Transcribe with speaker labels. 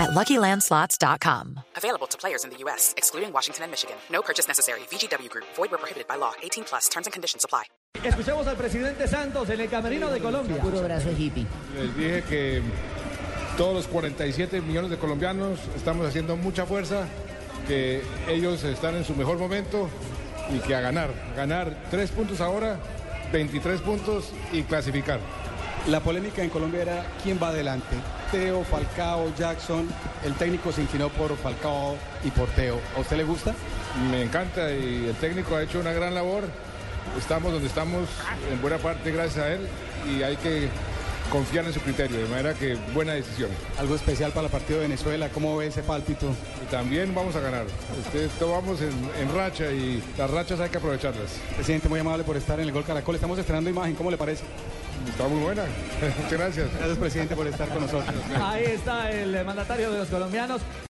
Speaker 1: at LuckyLandSlots.com.
Speaker 2: Available to players in the U.S., excluding Washington and Michigan. No purchase necessary. VGW Group. Void where prohibited by law. 18 plus. Terms and conditions apply.
Speaker 3: Escuchemos al presidente Santos en el camerino de Colombia.
Speaker 4: Puro brazo hippie.
Speaker 5: Les dije que todos los 47 millones de colombianos estamos haciendo mucha fuerza, que ellos están en su mejor momento y que a ganar, ganar tres puntos ahora, 23 puntos y clasificar.
Speaker 6: La polémica en Colombia era quién va adelante. Teo, Falcao, Jackson. El técnico se inclinó por Falcao y por Teo. ¿A usted le gusta?
Speaker 5: Me encanta y el técnico ha hecho una gran labor. Estamos donde estamos en buena parte gracias a él y hay que confiar en su criterio, de manera que buena decisión.
Speaker 6: Algo especial para el partido de Venezuela. ¿Cómo ve ese pálpito?
Speaker 5: Y también vamos a ganar. Este, esto vamos en, en racha y las rachas hay que aprovecharlas.
Speaker 6: Presidente, muy amable por estar en el Gol Caracol. Estamos estrenando imagen. ¿Cómo le parece?
Speaker 5: Está muy buena. Muchas gracias.
Speaker 6: Gracias, presidente, por estar con nosotros.
Speaker 3: Ahí está el mandatario de los colombianos.